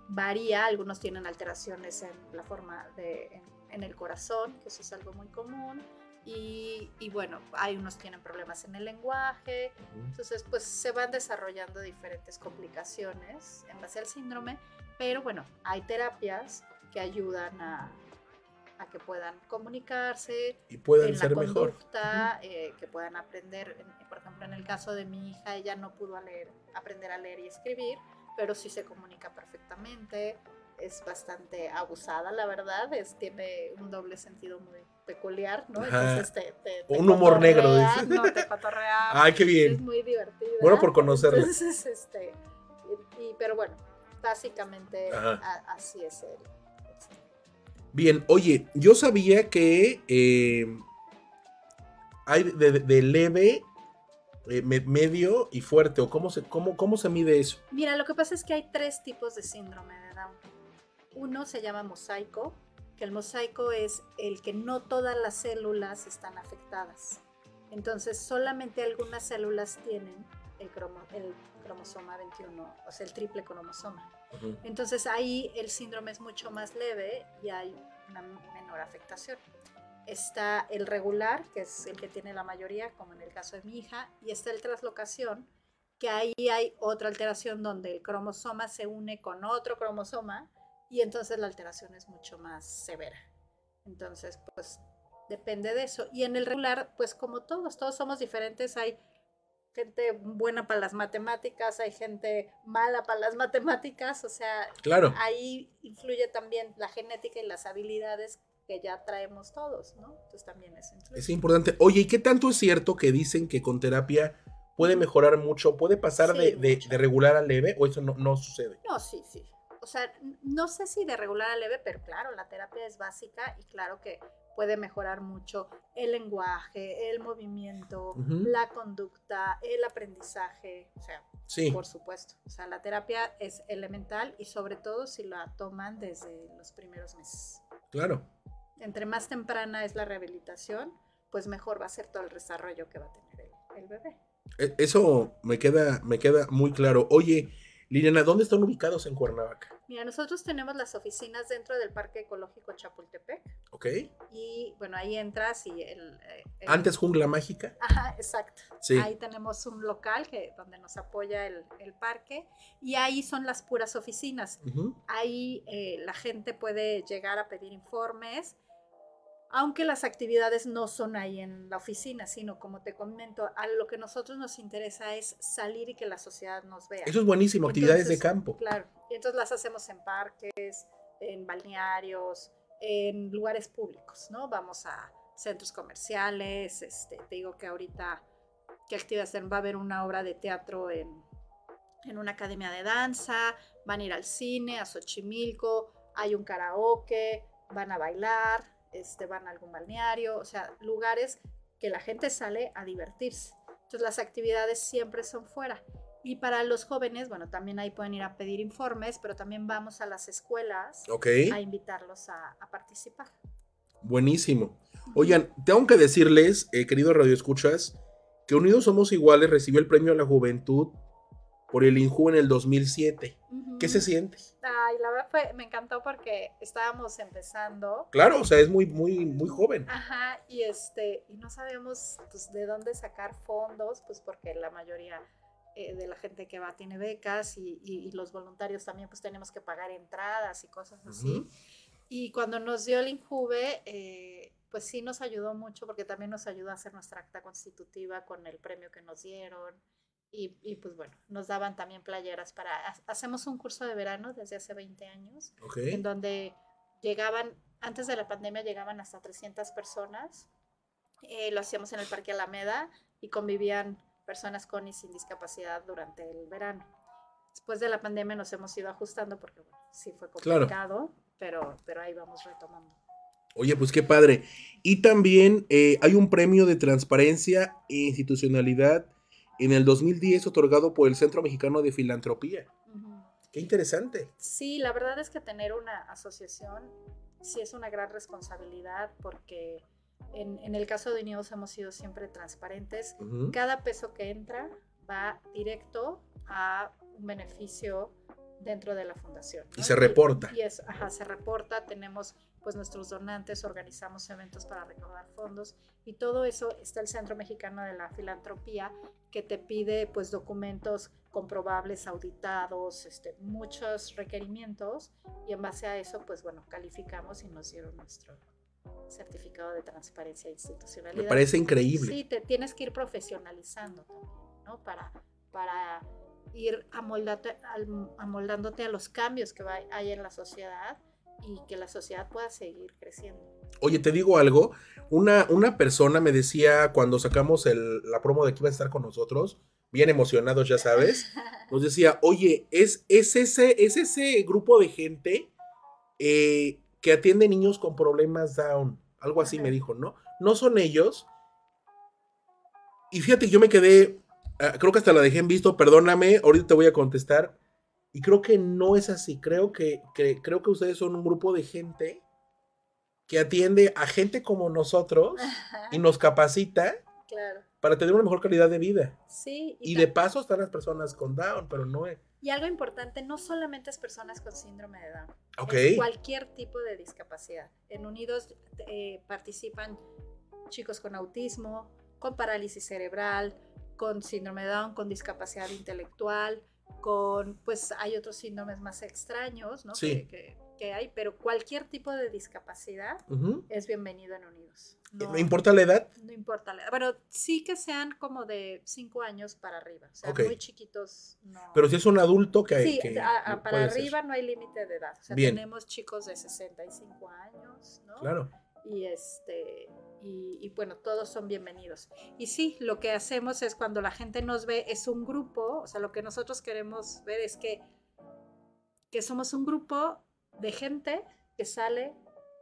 varía, algunos tienen alteraciones en la forma de, en el corazón, que eso es algo muy común. Y, y, bueno, hay unos tienen problemas en el lenguaje, entonces pues se van desarrollando diferentes complicaciones en base al síndrome, pero bueno, hay terapias que ayudan a, a que puedan comunicarse y puedan en ser la conducta, eh, que puedan aprender, por ejemplo en el caso de mi hija, ella no pudo leer, aprender a leer y escribir, pero sí se comunica perfectamente, es bastante abusada, la verdad, es, tiene un doble sentido muy peculiar, ¿no? Entonces te, un humor negro, dice. No, te cotorrea. Ay, qué bien. Es muy divertido. Bueno, por conocerlo. Entonces, este, y, pero bueno, básicamente así es él. Bien, oye, yo sabía que eh, hay de, leve, eh, medio y fuerte, o cómo se, cómo, cómo se mide eso. Mira, lo que pasa es que hay tres tipos de síndrome de Down. Uno se llama mosaico, que el mosaico es el que no todas las células están afectadas. Entonces, solamente algunas células tienen el, cromosoma 21, o sea, el triple cromosoma. Entonces, ahí el síndrome es mucho más leve y hay una menor afectación. Está el regular, que es el que tiene la mayoría, como en el caso de mi hija, y está el traslocación, que ahí hay otra alteración donde el cromosoma se une con otro cromosoma y entonces la alteración es mucho más severa. Entonces, pues depende de eso. Y en el regular, pues como todos, todos somos diferentes, hay gente buena para las matemáticas, hay gente mala para las matemáticas, o sea, claro. ahí influye también la genética y las habilidades que ya traemos todos, ¿no? Entonces también es Es importante. Oye, ¿y qué tanto es cierto que dicen que con terapia puede mejorar mucho, puede pasar de, de, regular a leve o eso no, no sucede? No, sí, sí o sea, no sé si de regular a leve, pero claro, la terapia es básica y claro que puede mejorar mucho el lenguaje, el movimiento, la conducta, el aprendizaje, o sea, por supuesto. O sea, la terapia es elemental y sobre todo si la toman desde los primeros meses. Claro. Entre más temprana es la rehabilitación, pues mejor va a ser todo el desarrollo que va a tener el, el bebé. E, eso me queda, me queda muy claro. Oye, Liliana, ¿dónde están ubicados en Cuernavaca? Mira, nosotros tenemos las oficinas dentro del Parque Ecológico Chapultepec. Ok. Y bueno, ahí entras y el... Eh, Antes Jungla Mágica. Ajá, exacto. Sí. Ahí tenemos un local que, donde nos apoya el, parque y ahí son las puras oficinas. Ahí eh, la gente puede llegar a pedir informes aunque las actividades no son ahí en la oficina, sino como te comento, a lo que nosotros nos interesa es salir y que la sociedad nos vea. Eso es buenísimo, actividades de campo. Claro, y entonces las hacemos en parques, en balnearios, en lugares públicos, ¿no? Vamos a centros comerciales, este, te digo que ahorita, ¿qué actividades va a haber una obra de teatro en, en una academia de danza, van a ir al cine, a Xochimilco, hay un karaoke, van a bailar, este, van a algún balneario, o sea, lugares que la gente sale a divertirse. Entonces las actividades siempre son fuera. Y para los jóvenes, bueno, también ahí pueden ir a pedir informes, pero también vamos a las escuelas a invitarlos a, participar. Buenísimo. Oigan, tengo que decirles, eh, queridos radioescuchas, que Unidos Somos Iguales recibió el premio a la juventud por el Inju en el 2007. ¿Qué se siente? Ay, la verdad fue, me encantó porque estábamos empezando. Claro, o sea, es muy, muy, muy joven. Ajá, y este, y no sabíamos pues, de dónde sacar fondos, pues porque la mayoría eh, de la gente que va tiene becas y, los voluntarios también pues tenemos que pagar entradas y cosas así. Y cuando nos dio el Injuve, eh, pues sí nos ayudó mucho porque también nos ayudó a hacer nuestra acta constitutiva con el premio que nos dieron. Y, y, pues bueno, nos daban también playeras para... Hacemos un curso de verano desde hace 20 años, en donde llegaban, antes de la pandemia llegaban hasta 300 personas. Eh, lo hacíamos en el Parque Alameda y convivían personas con y sin discapacidad durante el verano. Después de la pandemia nos hemos ido ajustando porque bueno, sí fue complicado, pero, pero ahí vamos retomando. Oye, pues qué padre. Y también eh, hay un premio de transparencia e institucionalidad en el 2010 otorgado por el Centro Mexicano de Filantropía. Qué interesante. Sí, la verdad es que tener una asociación sí es una gran responsabilidad porque en, el caso de Unidos hemos sido siempre transparentes. Cada peso que entra va directo a un beneficio dentro de la fundación. Y se reporta. Y, es, ajá, se reporta, tenemos pues nuestros donantes, organizamos eventos para recaudar fondos y todo eso está el Centro Mexicano de la Filantropía que te pide pues documentos comprobables, auditados, este, muchos requerimientos y en base a eso pues bueno, calificamos y nos dieron nuestro certificado de transparencia e institucionalidad. Me parece increíble. Sí, te tienes que ir profesionalizando también, ¿no? Para, para ir amoldándote a los cambios que hay en la sociedad y que la sociedad pueda seguir creciendo. Oye, te digo algo, una, una persona me decía cuando sacamos el, la promo de que iba a estar con nosotros, bien emocionados, ya sabes, nos decía, oye, es, es, ese, es ese grupo de gente eh, que atiende niños con problemas down, algo así me dijo, ¿no? No son ellos. Y fíjate, yo me quedé, ah, creo que hasta la dejé en visto, perdóname, ahorita te voy a contestar. Y creo que no es así, creo que, que creo que ustedes son un grupo de gente que atiende a gente como nosotros y nos capacita para tener una mejor calidad de vida. Sí. Y, de paso están las personas con Down, pero no es. Y algo importante, no solamente es personas con síndrome de Down. Es cualquier tipo de discapacidad. En Unidos eh, participan chicos con autismo, con parálisis cerebral, con síndrome de Down, con discapacidad intelectual, con, pues hay otros síndromes más extraños, ¿no? Sí. Que, que, hay, pero cualquier tipo de discapacidad es bienvenido en Unidos. No, importa la edad? No importa la edad. Pero sí que sean como de 5 años para arriba. O sea, muy chiquitos. No. Pero si es un adulto que Sí, para arriba no hay límite de edad. O sea, tenemos chicos de 65 años, ¿no? Claro. Y este. Y, bueno, todos son bienvenidos. Y sí, lo que hacemos es cuando la gente nos ve, es un grupo, o sea, lo que nosotros queremos ver es que, que somos un grupo de gente que sale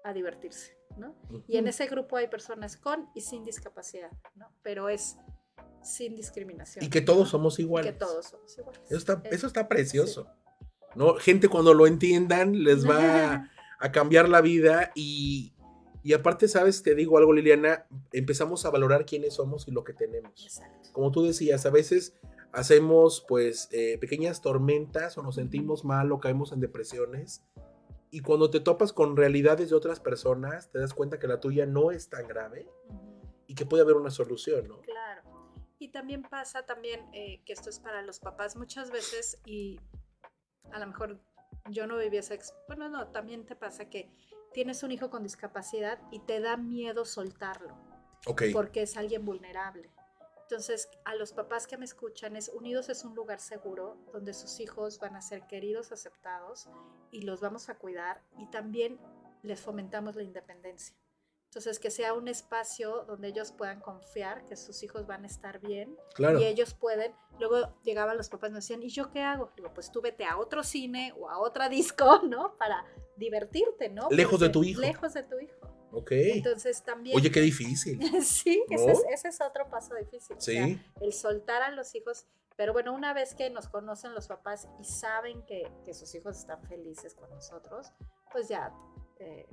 a divertirse. Y en ese grupo hay personas con y sin discapacidad, ¿no? Pero es sin discriminación. Y que todos somos iguales. que todos somos iguales. Eso está, precioso. ¿no? Gente cuando lo entiendan les va a, cambiar la vida y, y, aparte, sabes, te digo algo, Liliana, empezamos a valorar quiénes somos y lo que tenemos. Exacto. Como tú decías, a veces hacemos pues eh, pequeñas tormentas o nos sentimos mal o caemos en depresiones y cuando te topas con realidades de otras personas, te das cuenta que la tuya no es tan grave y que puede haber una solución, ¿no? Claro. Y también pasa también eh, que esto es para los papás muchas veces y a lo mejor yo no viví esa... Bueno, no, también te pasa que tienes un hijo con discapacidad y te da miedo soltarlo. Ok. Porque es alguien vulnerable. Entonces, a los papás que me escuchan, es Unidos es un lugar seguro donde sus hijos van a ser queridos, aceptados y los vamos a cuidar y también les fomentamos la independencia. Entonces, que sea un espacio donde ellos puedan confiar que sus hijos van a estar bien claro. y ellos pueden. Luego llegaban los papás y me decían, ¿y yo qué hago? Digo, pues tú vete a otro cine o a otra disco, ¿no? Para divertirte, ¿no? Lejos de tu hijo. Lejos de tu hijo. Ok. Entonces también. Oye, qué difícil. sí, ese, es, otro paso difícil. Sí. el soltar a los hijos. Pero bueno, una vez que nos conocen los papás y saben que, sus hijos están felices con nosotros, pues ya, eh,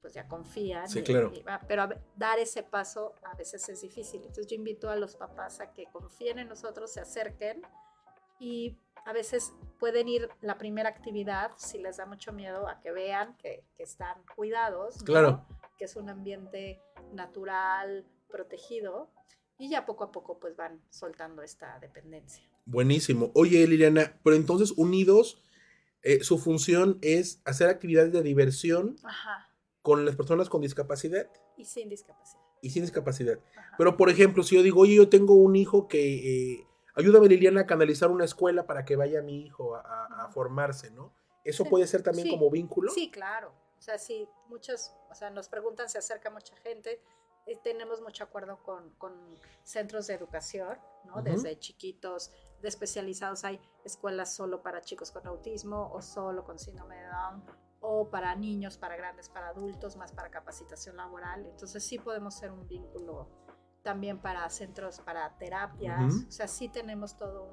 pues ya confían. Sí, claro. pero dar ese paso a veces es difícil. Entonces yo invito a los papás a que confíen en nosotros, se acerquen y a veces pueden ir la primera actividad, si les da mucho miedo, a que vean que, que están cuidados, ¿no? Que es un ambiente natural, protegido, y ya poco a poco pues van soltando esta dependencia. Buenísimo. Oye, Liliana, pero entonces Unidos, eh, su función es hacer actividades de diversión Ajá. con las personas con discapacidad Y sin discapacidad. y sin discapacidad. Ajá. Pero, por ejemplo, si yo digo, oye, yo tengo un hijo que... eh, ayúdame, Liliana, a canalizar una escuela para que vaya mi hijo a, a- a formarse, ¿no? ¿Eso Sí. puede ser también Sí. como vínculo? Sí, claro. O sea, sí, muchos, o sea, nos preguntan, se acerca mucha gente. eh, tenemos mucho acuerdo con, con centros de educación, ¿no? Ujú. Desde chiquitos, de especializados hay escuelas solo para chicos con autismo o solo con síndrome de Down o para niños, para grandes, para adultos, más para capacitación laboral. Entonces sí podemos ser un vínculo también para centros, para terapias. Ujú. O sea, sí tenemos todo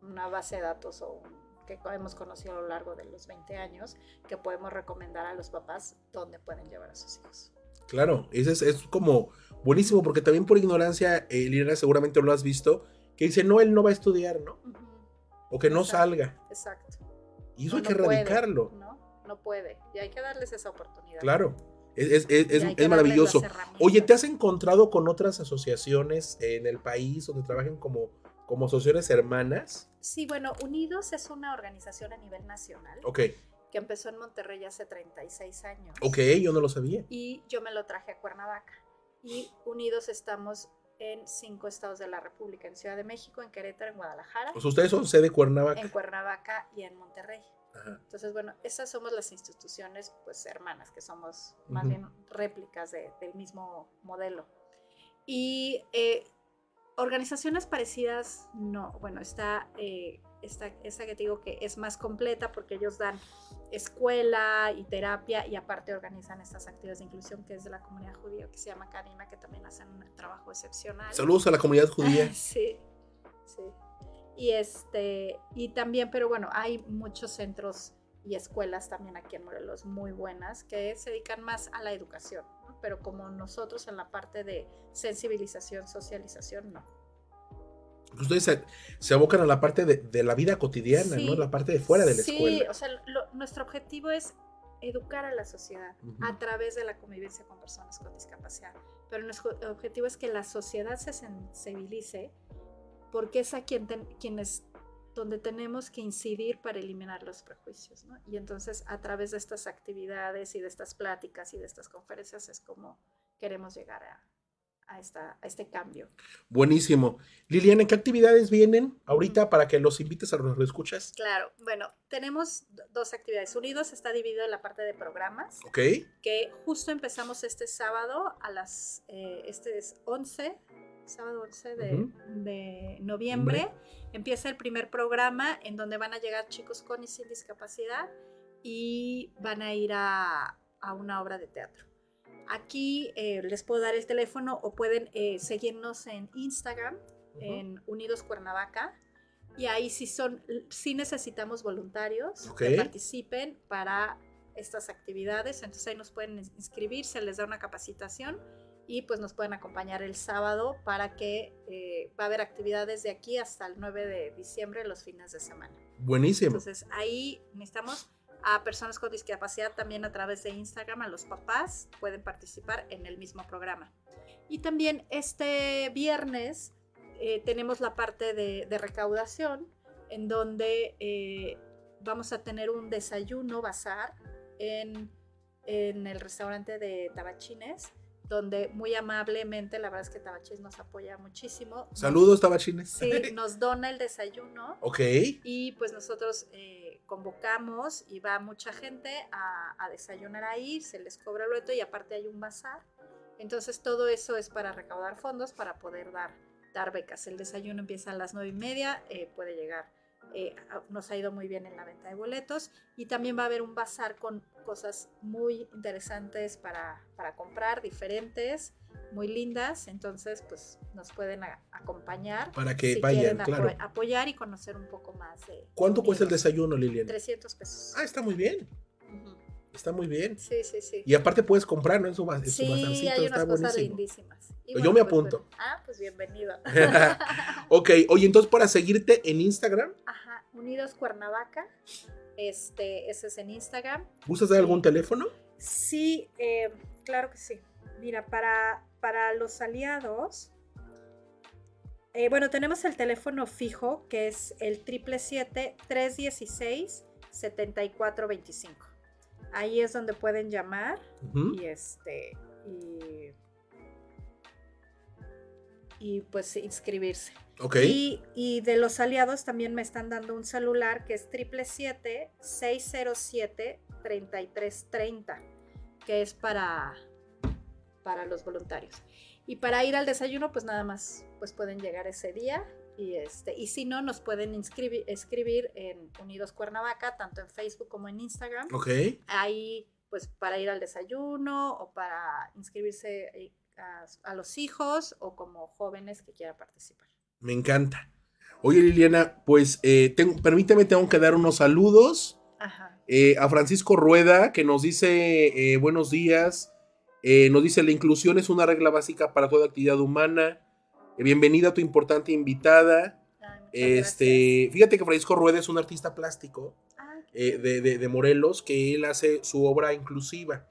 un- una base de datos o un- que hemos conocido a lo largo de los 20 años que podemos recomendar a los papás dónde pueden llevar a sus hijos. Claro, ese es, es como buenísimo, porque también por ignorancia, eh, Liliana, seguramente lo has visto, que dice, no, él no va a estudiar, ¿no? Ujú, O que no Exacto. salga. Exacto. Y eso No, hay que no puede, erradicarlo. ¿no? no puede. Y hay que darles esa oportunidad. Claro, es, es- es- es- maravilloso. Oye, ¿te has encontrado con otras asociaciones en el país donde trabajan como, como asociaciones hermanas? Sí, bueno, Unidos es una organización a nivel nacional Ok, que empezó en Monterrey hace 36 años. ok, yo no lo sabía. Y yo me lo traje a Cuernavaca. Y Unidos estamos en cinco estados de la República, en Ciudad de México, en Querétaro, en Guadalajara, Pues ustedes son sede Cuernavaca. en Cuernavaca y en Monterrey. Ajá. Entonces, bueno, esas somos las instituciones, pues, hermanas, que somos más Ujú. bien réplicas de- del mismo modelo. Y eh, organizaciones parecidas, no. Bueno, está eh, esta, esta que te digo que es más completa porque ellos dan escuela y terapia y aparte organizan estas actividades de inclusión que es de la comunidad judía que se llama Kanima, que también hacen un trabajo excepcional. Saludos a la comunidad judía. Sí, sí. Y este, y también, pero bueno, hay muchos centros y escuelas también aquí en Morelos muy buenas que se dedican más a la educación, ¿no? pero como nosotros en la parte de sensibilización, socialización, no. Ustedes se, se abocan a la parte de, de la vida cotidiana, Sí. ¿no? La parte de fuera de la sí, escuela. o sea, lo- nuestro objetivo es educar a la sociedad a través de la convivencia con personas con discapacidad. Pero nuestro objetivo es que la sociedad se sensibilice porque es a quien ten- quienes donde tenemos que incidir para eliminar los prejuicios, ¿no? Y entonces a través de estas actividades y de estas pláticas y de estas conferencias es como queremos llegar a, a esta, a este cambio. Buenísimo. Liliana, ¿qué actividades vienen ahorita para que los invites a los escuchas? Claro, bueno, tenemos do- dos actividades. Unidos está dividido en la parte de programas. ¿Ok? que justo empezamos este sábado a las, eh, este es 11, sábado 11 de, noviembre, empieza el primer programa en donde van a llegar chicos con y sin discapacidad y van a ir a, a una obra de teatro. Aquí eh, les puedo dar el teléfono o pueden eh, seguirnos en Instagram, en Unidos Cuernavaca. Y ahí sí son, sí necesitamos voluntarios que participen para estas actividades. Entonces ahí nos pueden ins- inscribir, se les da una capacitación y pues nos pueden acompañar el sábado para que eh, va a haber actividades de aquí hasta el 9 de diciembre, los fines de semana. Buenísimo. Entonces ahí necesitamos a personas con discapacidad también a través de Instagram, a los papás pueden participar en el mismo programa. Y también este viernes eh, tenemos la parte de, de recaudación en donde eh, vamos a tener un desayuno bazar en, en el restaurante de Tabachines donde muy amablemente, la verdad es que Tabachines nos apoya muchísimo. Saludos, tabachines. Sí, nos dona el desayuno ok. y pues nosotros eh, convocamos y va mucha gente a, a desayunar ahí, se les cobra el boleto y aparte hay un bazar. Entonces todo eso es para recaudar fondos para poder dar, dar becas. El desayuno empieza a las nueve y media, eh, puede llegar. Eh, nos ha ido muy bien en la venta de boletos y también va a haber un bazar con cosas muy interesantes para, para comprar, diferentes, muy lindas. Entonces pues nos pueden a- acompañar Para que si vayan, apo- claro. apoyar y conocer un poco más de... ¿Cuánto cuesta el desayuno, Liliana? 300 pesos. Ah, está muy bien. Está muy bien. Sí, sí, sí. Y aparte puedes comprar, ¿no? En su, en su Sí, bazarcito, hay está unas cosas buenísimo. lindísimas. Y Yo me pues, apunto. bueno, ah, pues bienvenido. ok, oye, entonces para seguirte en Instagram, Ajá, Unidos Cuernavaca. Este, ese es en Instagram. ¿gustas dar algún teléfono? Sí, eh, claro que sí. Mira, para, para los aliados, eh, bueno, tenemos el teléfono fijo que es el 777-316-7425. Ahí es donde pueden llamar y este y, y pues inscribirse. Ok. Y, y de los aliados también me están dando un celular que es 777-607-3330, que es para, para los voluntarios. Y para ir al desayuno, pues nada más pues pueden llegar ese día. Y, este, y si no, nos pueden inscribir, escribir en Unidos Cuernavaca, tanto en Facebook como en Instagram. Ok. Ahí, pues para ir al desayuno o para inscribirse eh, a, a los hijos o como jóvenes que quieran participar. Me encanta. Oye, Liliana, pues eh, tengo- permíteme, tengo que dar unos saludos. Ajá. Eh, a Francisco Rueda, que nos dice eh, buenos días. Eh, nos dice, la inclusión es una regla básica para toda actividad humana. Bienvenida a tu importante invitada. Ay, Este, fíjate que Francisco Rueda es un artista plástico eh, de, de- de Morelos, que él hace su obra inclusiva.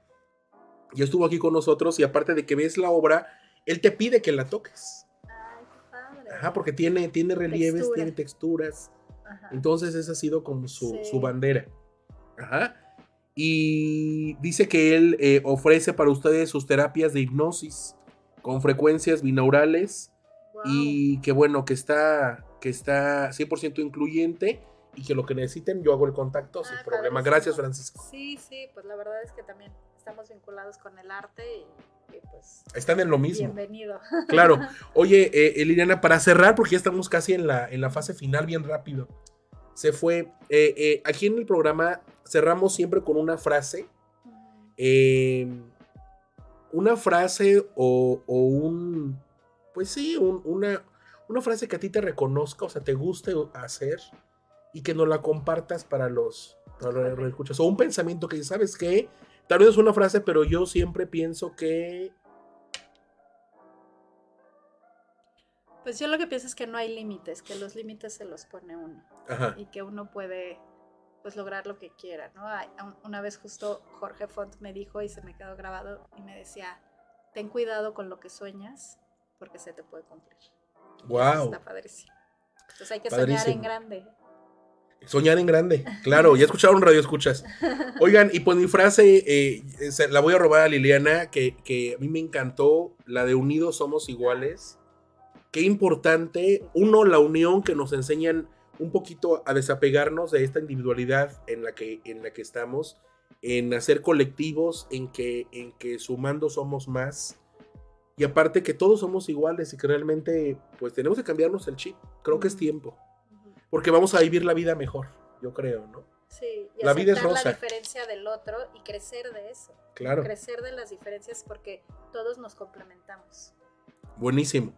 Ya estuvo aquí con nosotros y aparte de que ves la obra, él te pide que la toques. ay, qué padre. Ajá, porque tiene, tiene relieves, Textura. tiene texturas. Ajá. Entonces esa ha sido como su, Sí. su bandera. Ajá. Y dice que él eh, ofrece para ustedes sus terapias de hipnosis con frecuencias binaurales. Y que bueno, que está, que está 100% incluyente y que lo que necesiten yo hago el contacto sin Ay, problema. Gracias, Francisco. Sí, sí, pues la verdad es que también estamos vinculados con el arte y, y pues Están en lo mismo. bienvenido. Claro. Oye, eh, Liliana, para cerrar, porque ya estamos casi en la, en la fase final, bien rápido. Se fue. eh, eh, aquí en el programa cerramos siempre con una frase. eh, una frase o, o un. Pues sí, un- una, una frase que a ti te reconozca, o sea, te guste hacer y que nos la compartas para los, para los escuchas. O un pensamiento que, ¿sabes qué? Tal vez es una frase, pero yo siempre pienso que. Pues yo lo que pienso es que no hay límites, que los límites se los pone uno Ajá. y que uno puede pues lograr lo que quiera, ¿no? Una vez justo Jorge Font me dijo y se me quedó grabado y me decía, ten cuidado con lo que sueñas porque se te puede cumplir. Wow. Está padrísimo. Entonces hay que soñar Padrísimo. en grande. Soñar en grande, claro, ya escucharon radio escuchas. Oigan, y pues mi frase, eh, la voy a robar a Liliana, que, que a mí me encantó, la de Unidos somos iguales. Qué importante, uno, la unión que nos enseñan un poquito a desapegarnos de esta individualidad en la que, en la que estamos, en hacer colectivos, en que, en que sumando somos más. Y aparte que todos somos iguales y que realmente pues tenemos que cambiarnos el chip. Creo que es tiempo porque vamos a vivir la vida mejor, yo creo, ¿no? Sí, y La vida es rosa. la diferencia del otro y crecer de eso. Claro, Crecer de las diferencias porque todos nos complementamos. buenísimo.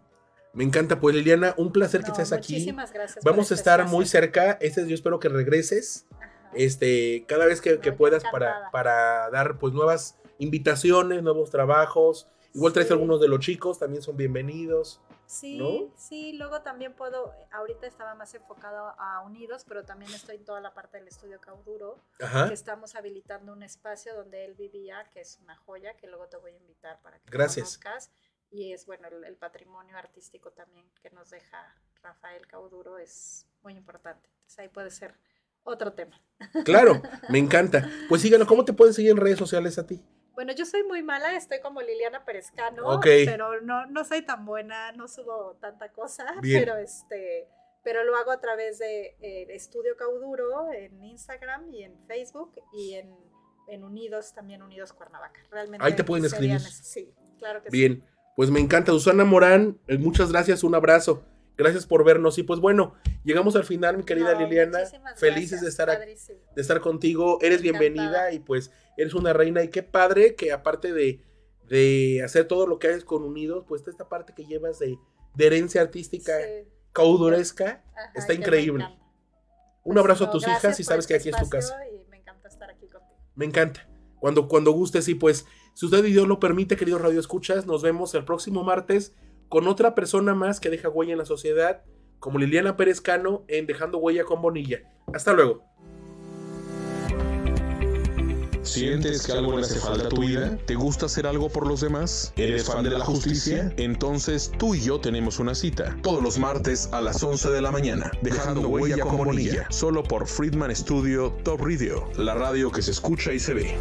Me encanta, pues Liliana, un placer que estés aquí. muchísimas gracias. Vamos a estar espacio. muy cerca. Este, yo espero que regreses. Ajá. Este, cada vez que, que No, puedas para, para dar pues nuevas invitaciones, nuevos trabajos. Igual traes Sí. algunos de los chicos, también son bienvenidos. Sí, ¿no? sí, luego también puedo, ahorita estaba más enfocado a Unidos, pero también estoy en toda la parte del estudio Cauduro, Ajá. que estamos habilitando un espacio donde él vivía, que es una joya, que luego te voy a invitar para que Gracias. conozcas. Y es, bueno, el, el patrimonio artístico también que nos deja Rafael Cauduro es muy importante. Entonces ahí puede ser otro tema. Claro, me encanta. Pues síganos, ¿cómo te pueden seguir en redes sociales a ti? Bueno, yo soy muy mala, estoy como Liliana Perezcano, Ok. pero no, no soy tan buena, no subo tanta cosa, Bien. pero este, pero lo hago a través de eh, Estudio Cauduro en Instagram y en Facebook y en, en Unidos, también Unidos Cuernavaca. Realmente Ahí te pueden escribir. Sí, claro que sí. Bien, pues me encanta. Susana Morán, eh, muchas gracias, un abrazo. Gracias por vernos. Y pues bueno, llegamos al final, mi querida No, Liliana. Felices gracias, de estar padrísimo. de estar contigo. Eres Encantada. bienvenida y pues eres una reina. Y qué padre que aparte de, de hacer todo lo que haces con Unidos, pues esta parte que llevas de, de herencia artística Sí, cauduresca. ajá, está que increíble. Un Pues, abrazo a tus hijas y sabes que este aquí es tu casa. Y me encanta estar aquí contigo. Me encanta. Cuando, cuando gustes y pues Si usted y Dios lo permite, queridos Radio Escuchas, nos vemos el próximo martes con otra persona más que deja huella en la sociedad, como Liliana Pérez Cano en Dejando Huella con Bonilla. Hasta luego. ¿Sientes que algo le hace falta a tu vida? ¿Te gusta hacer algo por los demás? ¿Eres fan de la justicia? Entonces tú y yo tenemos una cita. Todos los martes a las 11 de la mañana. Dejando huella con Bonilla. Solo por Friedman Studio Top Radio. La radio que se escucha y se ve.